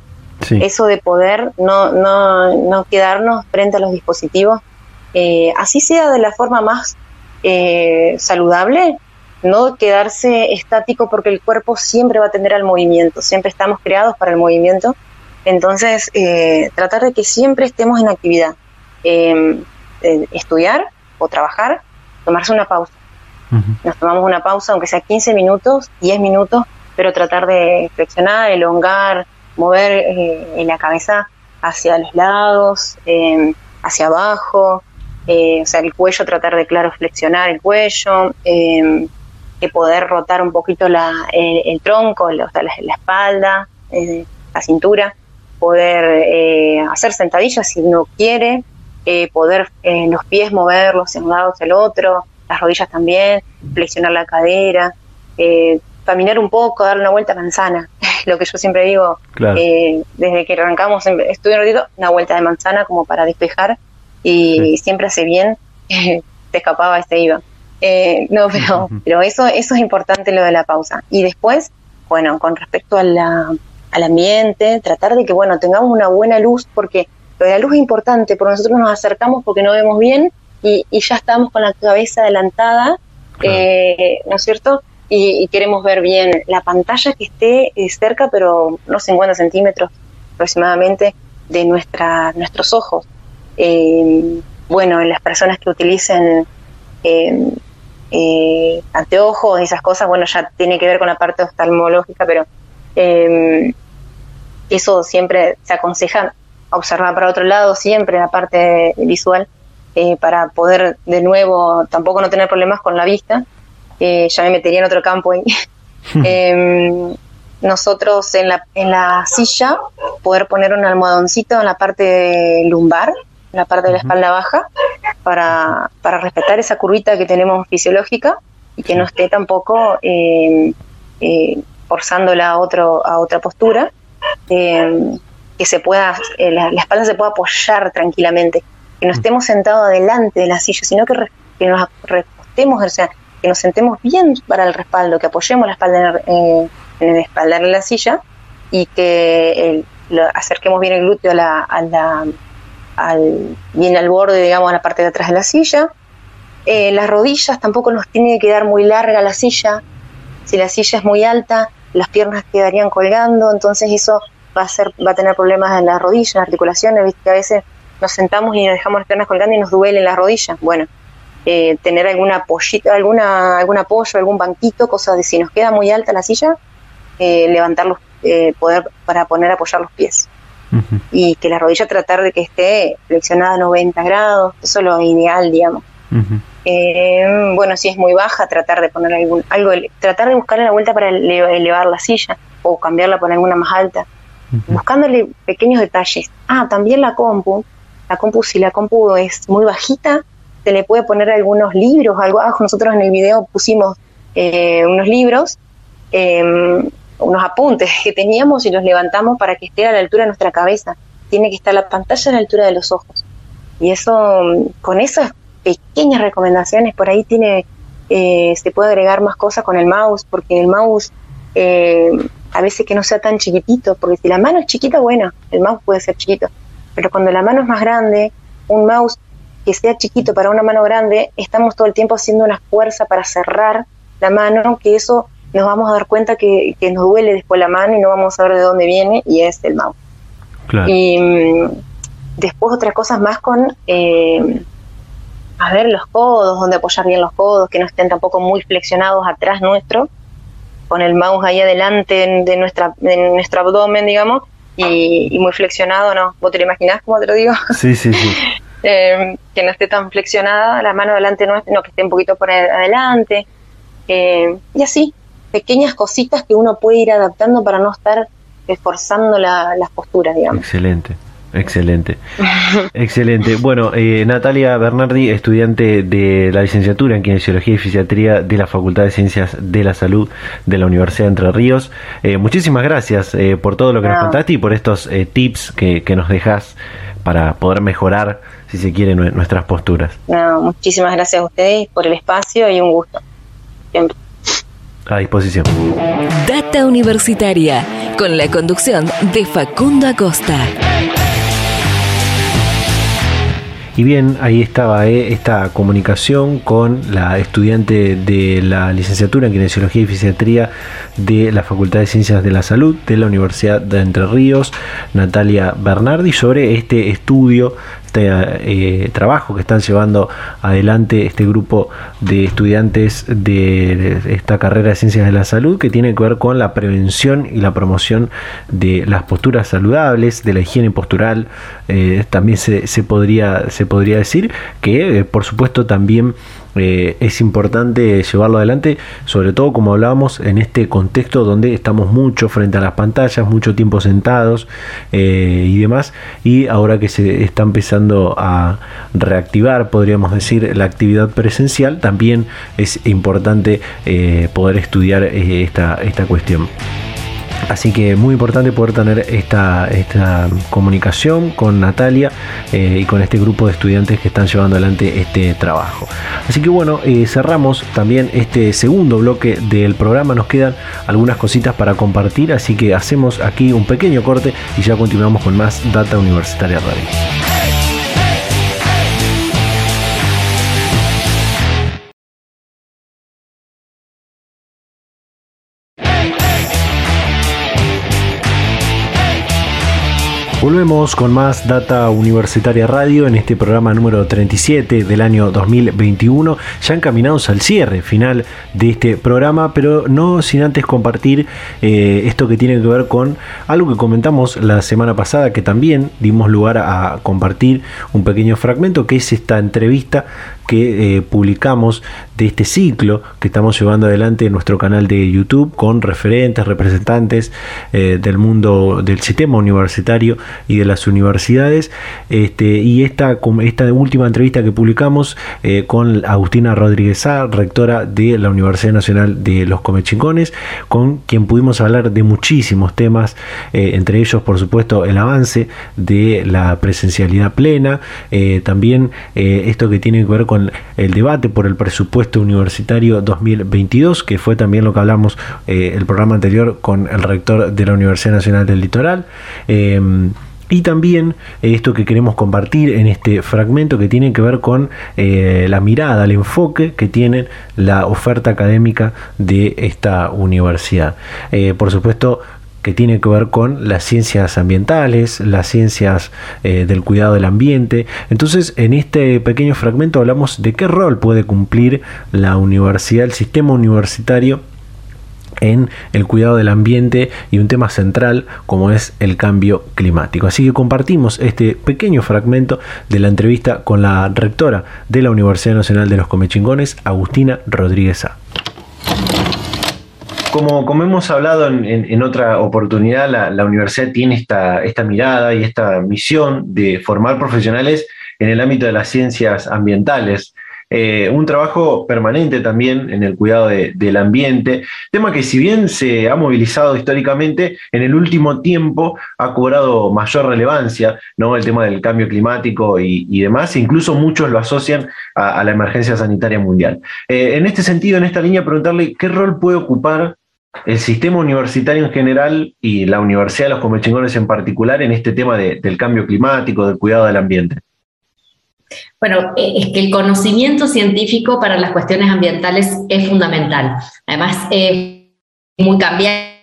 Eso de poder no, no, no quedarnos frente a los dispositivos, eh, así sea de la forma más saludable, no quedarse estático porque el cuerpo siempre va a tender al movimiento, siempre estamos creados para el movimiento, entonces eh, tratar de que siempre estemos en actividad, em, eh, estudiar o trabajar, tomarse una pausa. Nos tomamos una pausa, aunque sea 15 minutos, 10 minutos, pero tratar de flexionar, elongar, mover eh, la cabeza hacia los lados, em, hacia abajo, o sea, el cuello, tratar de, claro, flexionar el cuello, em, poder rotar un poquito la, el, tronco, la, la, espalda, eh, la cintura, poder eh, hacer sentadillas si uno quiere, eh, poder los pies moverlos de un lado hacia el otro, las rodillas también, flexionar la cadera, caminar un poco, dar una vuelta a manzana, [LAUGHS] lo que yo siempre digo, desde que arrancamos, estuve un ratito, una vuelta de manzana como para despejar y siempre hace bien, [LAUGHS] te escapaba y se iba. Eh, no, pero, pero eso, eso es importante lo de la pausa. Y después, bueno, con respecto a la, al ambiente, tratar de que, bueno, tengamos una buena luz, porque lo de la luz es importante, porque nosotros nos acercamos porque no vemos bien y, ya estamos con la cabeza adelantada, eh, ¿no es cierto? Y, queremos ver bien la pantalla que esté eh, cerca, pero no 50 centímetros aproximadamente de nuestra, nuestros ojos. bueno, las personas que utilicen eh, anteojos y esas cosas, bueno, ya tiene que ver con la parte oftalmológica, pero eh, eso siempre se aconseja observar para otro lado, siempre la parte visual, eh, para poder de nuevo tampoco no tener problemas con la vista. ya me metería en otro campo ahí. [LAUGHS] [LAUGHS] Em, nosotros en la, en la silla poder poner un almohadoncito en la parte lumbar, la parte de la espalda baja, para, para respetar esa curvita que tenemos fisiológica y que no esté tampoco eh, eh, forzándola a, otro, a otra postura, eh, que se pueda, la, espalda se pueda apoyar tranquilamente, que no estemos sentados adelante de la silla, sino que, que nos recostemos, o sea, que nos sentemos bien para el respaldo, que apoyemos la espalda en, el espaldar de la silla y que acerquemos bien el glúteo a la, a la al, bien al borde, digamos, a la parte de atrás de la silla. Eh, las rodillas tampoco nos tiene que quedar muy larga la silla. Si la silla es muy alta, las piernas quedarían colgando, entonces eso va a ser, va a tener problemas en las rodillas, en las articulaciones, viste a veces nos sentamos y nos dejamos las piernas colgando y nos duelen las rodillas. Bueno, eh, tener alguna apoyito, alguna, algún apoyo, algún banquito, cosas de si nos queda muy alta la silla, eh, levantarlos, eh, poder para poner apoyar los pies y que la rodilla tratar de que esté flexionada a 90 grados, eso es lo ideal, digamos. Eh, bueno, si es muy baja, tratar de poner algún, algo, tratar de buscarle la vuelta para elevar la silla o cambiarla por alguna más alta, buscándole pequeños detalles. Ah, también la compu, la compu, si la compu es muy bajita, se le puede poner algunos libros, algo abajo. Nosotros en el video pusimos eh, unos libros eh, unos apuntes que teníamos y los levantamos para que esté a la altura de nuestra cabeza. Tiene que estar la pantalla a la altura de los ojos. Y eso, con esas pequeñas recomendaciones, por ahí tiene, eh, se puede agregar más cosas con el mouse, porque el mouse eh, a veces que no sea tan chiquitito, porque si la mano es chiquita, bueno, el mouse puede ser chiquito, pero cuando la mano es más grande, un mouse que sea chiquito para una mano grande, estamos todo el tiempo haciendo una fuerza para cerrar la mano, que eso nos vamos a dar cuenta que, nos duele después la mano y no vamos a ver de dónde viene y es el mouse. Y mm, después otras cosas más con, eh, a ver, los codos, donde apoyar bien los codos, que no estén tampoco muy flexionados atrás nuestro, con el mouse ahí adelante de, nuestra, de nuestro abdomen, digamos, y, muy flexionado, ¿no? ¿Vos te lo imaginás, como te lo digo? [LAUGHS] Sí, sí, sí. [LAUGHS] Eh, que no esté tan flexionada, la mano adelante no, no que esté un poquito por adelante, eh, y así, pequeñas cositas que uno puede ir adaptando para no estar esforzando las posturas, digamos. Excelente. Excelente, [LAUGHS] excelente. Bueno, eh, Natalia Bernardi, estudiante de la licenciatura en Kinesiología y Fisiatría de la Facultad de Ciencias de la Salud de la Universidad de Entre Ríos. Eh, muchísimas gracias eh, por todo lo que nos contaste y por estos tips que, que, nos dejas para poder mejorar, si se quiere, nuestras posturas. No, muchísimas gracias a ustedes por el espacio y un gusto. Siempre a disposición. Data Universitaria, con la conducción de Facundo Acosta. Y bien, ahí estaba eh, esta comunicación con la estudiante de la licenciatura en Kinesiología y Fisiatría de la Facultad de Ciencias de la Salud de la Universidad de Entre Ríos, Natalia Bernardi, sobre este estudio este eh, trabajo que están llevando adelante este grupo de estudiantes de esta carrera de ciencias de la salud que tiene que ver con la prevención y la promoción de las posturas saludables, de la higiene postural. Eh, también se, podría, se podría decir que, eh, por supuesto, también eh, es importante llevarlo adelante, sobre todo como hablábamos en este contexto donde estamos mucho frente a las pantallas, mucho tiempo sentados eh, y demás, y ahora que se está empezando a reactivar, podríamos decir, la actividad presencial, también es importante eh, poder estudiar esta, esta cuestión. Así que muy importante poder tener esta, esta comunicación con Natalia eh, y con este grupo de estudiantes que están llevando adelante este trabajo. Así que bueno, eh, cerramos también este segundo bloque del programa. Nos quedan algunas cositas para compartir, así que hacemos aquí un pequeño corte y ya continuamos con más Data Universitaria Radio. Volvemos con más Data Universitaria Radio en este programa número 37 del año 2021, ya encaminados al cierre final de este programa, pero no sin antes compartir eh, esto que tiene que ver con algo que comentamos la semana pasada, que también dimos lugar a compartir un pequeño fragmento, que es esta entrevista que eh, publicamos de este ciclo que estamos llevando adelante en nuestro canal de YouTube con referentes, representantes eh, del mundo del sistema universitario y de las universidades. Este, y esta, esta última entrevista que publicamos eh, con Agustina Rodríguez A, rectora de la Universidad Nacional de los Comechingones, con quien pudimos hablar de muchísimos temas, entre ellos, por supuesto, el avance de la presencialidad plena, también esto que tiene que ver con el debate por el presupuesto universitario 2022, que fue también lo que hablamos el programa anterior con el rector de la Universidad Nacional del Litoral. Y también esto que queremos compartir en este fragmento que tiene que ver con eh, la mirada, el enfoque que tiene la oferta académica de esta universidad. Eh, por supuesto, que tiene que ver con las ciencias ambientales, las ciencias eh, del cuidado del ambiente. Entonces, en este pequeño fragmento hablamos de qué rol puede cumplir la universidad, el sistema universitario en el cuidado del ambiente y un tema central como es el cambio climático. Así que compartimos este pequeño fragmento de la entrevista con la rectora de la Universidad Nacional de los Comechingones, Agustina Rodríguez A. Como, hemos hablado en, otra oportunidad, la, universidad tiene esta, mirada y esta misión de formar profesionales en el ámbito de las ciencias ambientales. Eh, un trabajo permanente también en el cuidado del ambiente, tema que si bien se ha movilizado históricamente, en el último tiempo ha cobrado mayor relevancia, ¿no? El tema del cambio climático y, demás, incluso muchos lo asocian a, la emergencia sanitaria mundial. Eh, en este sentido, en esta línea, preguntarle qué rol puede ocupar el sistema universitario en general y la Universidad de los Comechingones en particular en este tema del cambio climático, del cuidado del ambiente. Bueno, eh, es que el conocimiento científico para las cuestiones ambientales es fundamental. Además, muy cambiante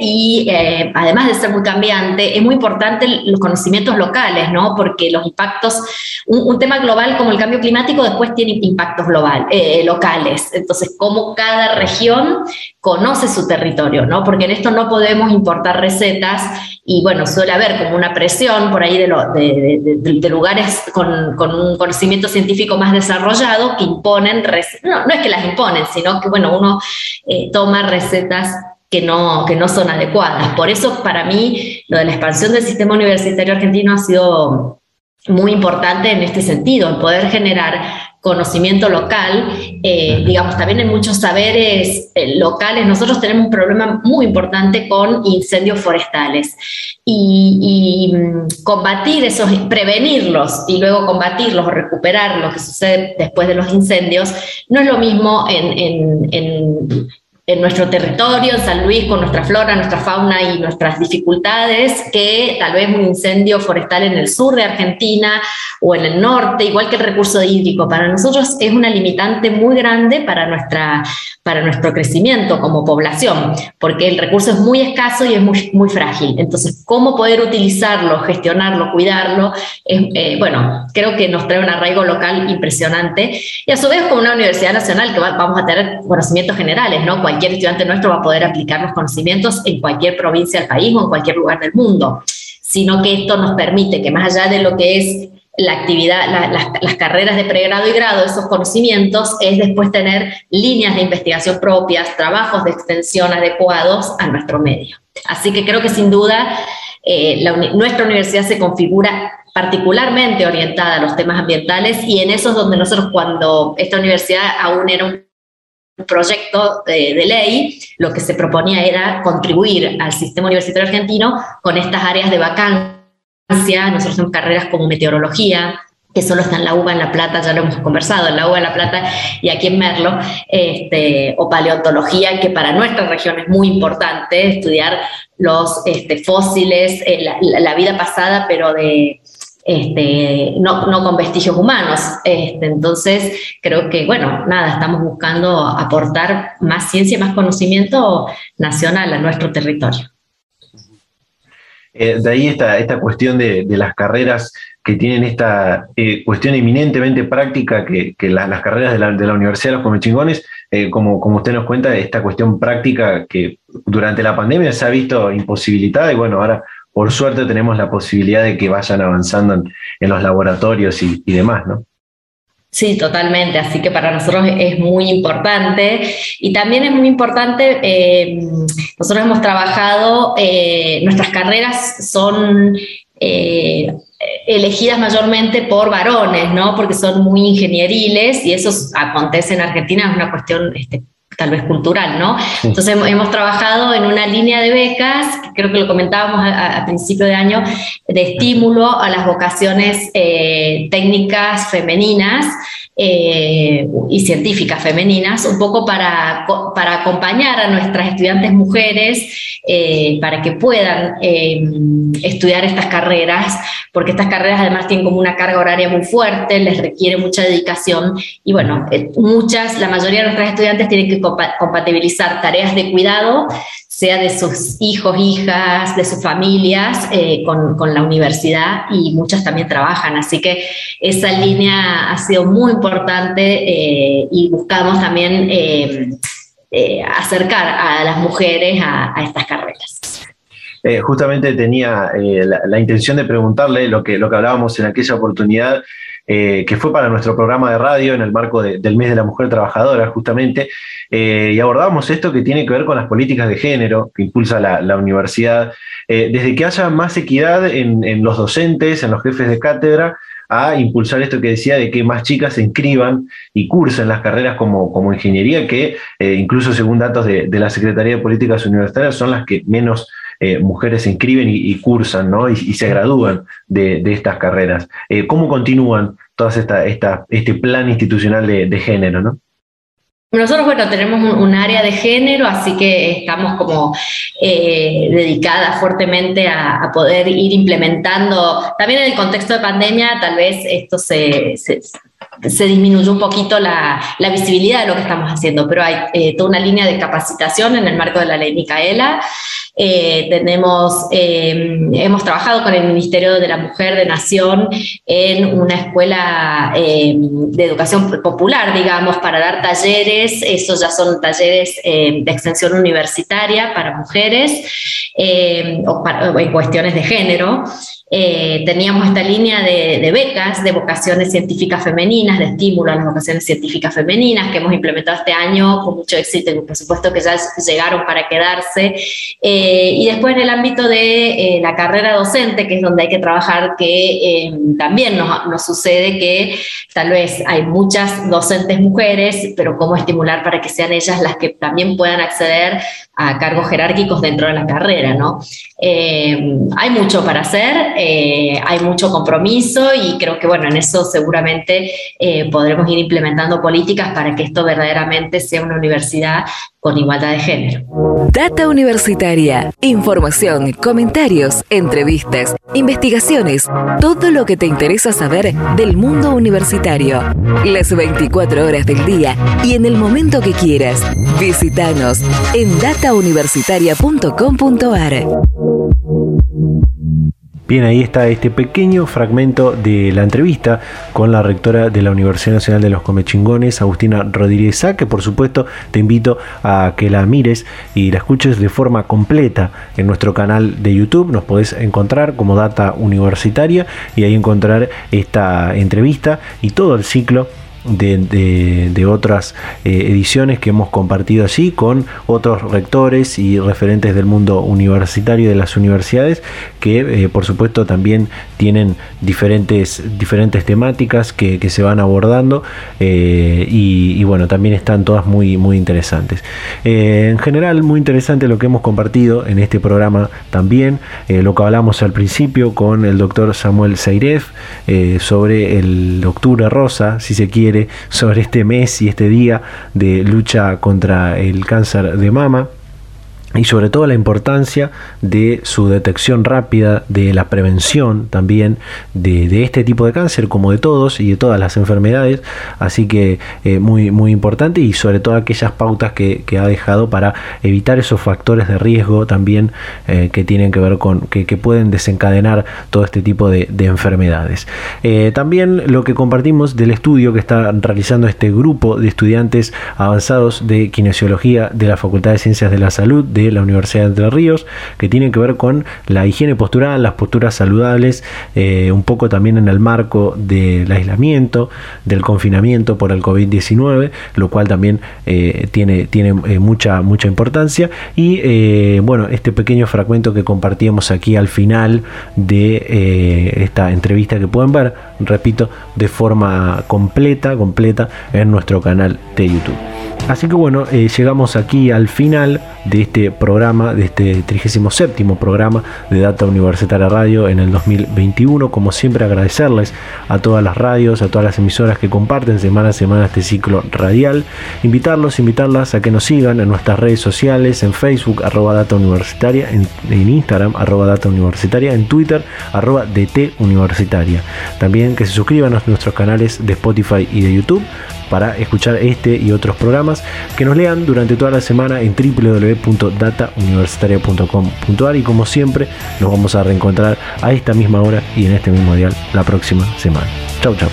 y eh, además de ser muy cambiante, es muy importante los conocimientos locales, ¿no? Porque los impactos, un, tema global como el cambio climático después tiene impactos global, eh, locales. Entonces, cómo cada región conoce su territorio, ¿no? Porque en esto no podemos importar recetas y bueno, suele haber como una presión por ahí de, lugares con, un conocimiento científico más desarrollado que imponen, no, no es que las imponen, sino que bueno, uno eh, toma recetas que no, que no son adecuadas. Por eso para mí lo de la expansión del sistema universitario argentino ha sido muy importante en este sentido, en poder generar conocimiento local, eh, digamos, también en muchos saberes eh, locales, nosotros tenemos un problema muy importante con incendios forestales. Y, mm, combatir esos, prevenirlos y luego combatirlos o recuperar lo que sucede después de los incendios, no es lo mismo en, en en nuestro territorio, en San Luis, con nuestra flora, nuestra fauna y nuestras dificultades, que tal vez un incendio forestal en el sur de Argentina o en el norte, igual que el recurso hídrico. Para nosotros es una limitante muy grande para, nuestra, para nuestro crecimiento como población, porque el recurso es muy escaso y es muy, muy frágil. Entonces, cómo poder utilizarlo, gestionarlo, cuidarlo, eh, bueno, creo que nos trae un arraigo local impresionante. Y a su vez, con una universidad nacional que vamos a tener conocimientos generales, ¿no? Cualquier estudiante nuestro va a poder aplicar los conocimientos en cualquier provincia del país o en cualquier lugar del mundo, sino que esto nos permite que más allá de lo que es la actividad, las, carreras de pregrado y grado, esos conocimientos, es después tener líneas de investigación propias, trabajos de extensión adecuados a nuestro medio. Así que creo que sin duda eh, nuestra universidad se configura particularmente orientada a los temas ambientales y en eso es donde nosotros cuando esta universidad aún era un proyecto de, ley, lo que se proponía era contribuir al sistema universitario argentino con estas áreas de vacancia. Nosotros tenemos carreras como meteorología, que solo está en la UBA en La Plata, ya lo hemos conversado, en la UBA en La Plata y aquí en Merlo, este, o paleontología, que para nuestra región es muy importante estudiar los este, fósiles, eh, la, vida pasada, pero de, este, no, con vestigios humanos. Este, entonces, creo que, bueno, nada, estamos buscando aportar más ciencia más conocimiento nacional a nuestro territorio. Eh, de ahí esta, esta cuestión de, las carreras que tienen esta eh, cuestión eminentemente práctica que, las carreras de la, de la, Universidad de los Comechingones, eh, como, como usted nos cuenta, esta cuestión práctica que durante la pandemia se ha visto imposibilitada y bueno, ahora por suerte tenemos la posibilidad de que vayan avanzando en, los laboratorios y, demás, ¿no? Sí, totalmente. Así que para nosotros es muy importante. Y también es muy importante, eh, nosotros hemos trabajado, eh, nuestras carreras son elegidas mayormente por varones, ¿no? Porque son muy ingenieriles y eso acontece en Argentina, es una cuestión este, tal vez cultural, ¿no? Entonces hemos, trabajado en una línea de becas, creo que lo comentábamos a, principio de año, de estímulo a las vocaciones eh, técnicas femeninas eh, y científicas femeninas, un poco para, para acompañar a nuestras estudiantes mujeres eh, para que puedan estudiar estas carreras, porque estas carreras además tienen como una carga horaria muy fuerte, les requiere mucha dedicación y bueno, muchas, la mayoría de nuestras estudiantes tienen que compatibilizar tareas de cuidado, sea de sus hijos, hijas, de sus familias, eh, con, con, la universidad y muchas también trabajan. Así que esa línea ha sido muy importante eh, y buscamos también eh, acercar a las mujeres a, estas carreras. justamente tenía la, intención de preguntarle lo que, lo que hablábamos en aquella oportunidad eh, que fue para nuestro programa de radio en el marco del mes de la mujer trabajadora, justamente, eh, y abordamos esto que tiene que ver con las políticas de género que impulsa la, universidad, eh, desde que haya más equidad en, los docentes, en los jefes de cátedra, a impulsar esto que decía de que más chicas se inscriban y cursen las carreras como, como ingeniería, que incluso según datos de, la Secretaría de Políticas Universitarias son las que menos eh, mujeres se inscriben y, cursan ¿no? y, se gradúan de, estas carreras. Eh, ¿Cómo continúan todas esta, esta, este plan institucional de, género? ¿no? Nosotros, bueno, tenemos un, área de género, así que estamos como eh, dedicadas fuertemente a, poder ir implementando, también en el contexto de pandemia, tal vez esto se, se disminuyó un poquito la, visibilidad de lo que estamos haciendo, pero hay eh, toda una línea de capacitación en el marco de la ley Micaela. Eh, tenemos, eh, hemos trabajado con el Ministerio de la Mujer de Nación en una escuela de educación popular, digamos, para dar talleres, esos ya son talleres de extensión universitaria para mujeres o, o en cuestiones de género. Eh, teníamos esta línea de, becas de vocaciones científicas femeninas, de estímulo a las vocaciones científicas femeninas que hemos implementado este año con mucho éxito y por supuesto que ya llegaron para quedarse. Eh, y después en el ámbito de eh, la carrera docente, que es donde hay que trabajar, que también nos, nos, sucede que tal vez hay muchas docentes mujeres, pero cómo estimular para que sean ellas las que también puedan acceder a cargos jerárquicos dentro de la carrera, ¿no? hay mucho para hacer eh, hay mucho compromiso y creo que bueno, en eso seguramente eh, podremos ir implementando políticas para que esto verdaderamente sea una universidad con igualdad de género. Data Universitaria. Información, comentarios, entrevistas, investigaciones, todo lo que te interesa saber del mundo universitario. Las 24 horas del día y en el momento que quieras. Visítanos en datauniversitaria.com.ar. Bien, ahí está este pequeño fragmento de la entrevista con la rectora de la Universidad Nacional de los Comechingones, Agustina Rodríguez que por supuesto te invito a que la mires y la escuches de forma completa en nuestro canal de YouTube. Nos podés encontrar como Data Universitaria y ahí encontrar esta entrevista y todo el ciclo de, otras eh, ediciones que hemos compartido allí con otros rectores y referentes del mundo universitario de las universidades que eh, por supuesto también tienen diferentes, diferentes temáticas que, se van abordando eh, y, bueno también están todas muy, muy interesantes. En general muy interesante lo que hemos compartido en este programa también lo que hablamos al principio con el doctor Samuel Seiref sobre el octubre rosa si se quiere sobre este mes y este día de lucha contra el cáncer de mama y sobre todo la importancia de su detección rápida, de la prevención también de, este tipo de cáncer, como de todos y de todas las enfermedades. Así que eh, muy, muy importante y sobre todo aquellas pautas que, ha dejado para evitar esos factores de riesgo también eh, que tienen que ver con que, pueden desencadenar todo este tipo de, enfermedades. Eh, también lo que compartimos del estudio que está realizando este grupo de estudiantes avanzados de kinesiología de la Facultad de Ciencias de la Salud de de la Universidad de Entre Ríos, que tienen que ver con la higiene postural, las posturas saludables, eh, un poco también en el marco del aislamiento, del confinamiento por el COVID-19, lo cual también eh, tiene, tiene mucha, mucha importancia. Y bueno, este pequeño fragmento que compartíamos aquí al final de esta entrevista que pueden ver, repito, de forma completa, completa en nuestro canal de YouTube. Así que bueno, eh, llegamos aquí al final de este programa, de este 37 programa de Data Universitaria Radio en el 2021. Como siempre agradecerles a todas las radios, a todas las emisoras que comparten semana a semana este ciclo radial. Invitarlos, invitarlas a que nos sigan en nuestras redes sociales, en Facebook, arroba Data Universitaria, en, Instagram, arroba Data Universitaria, en Twitter, arroba DT Universitaria. También que se suscriban a nuestros canales de Spotify y de YouTube para escuchar este y otros programas, que nos lean durante toda la semana en www.datauniversitaria.com.ar y como siempre nos vamos a reencontrar a esta misma hora y en este mismo dial la próxima semana. Chau chau.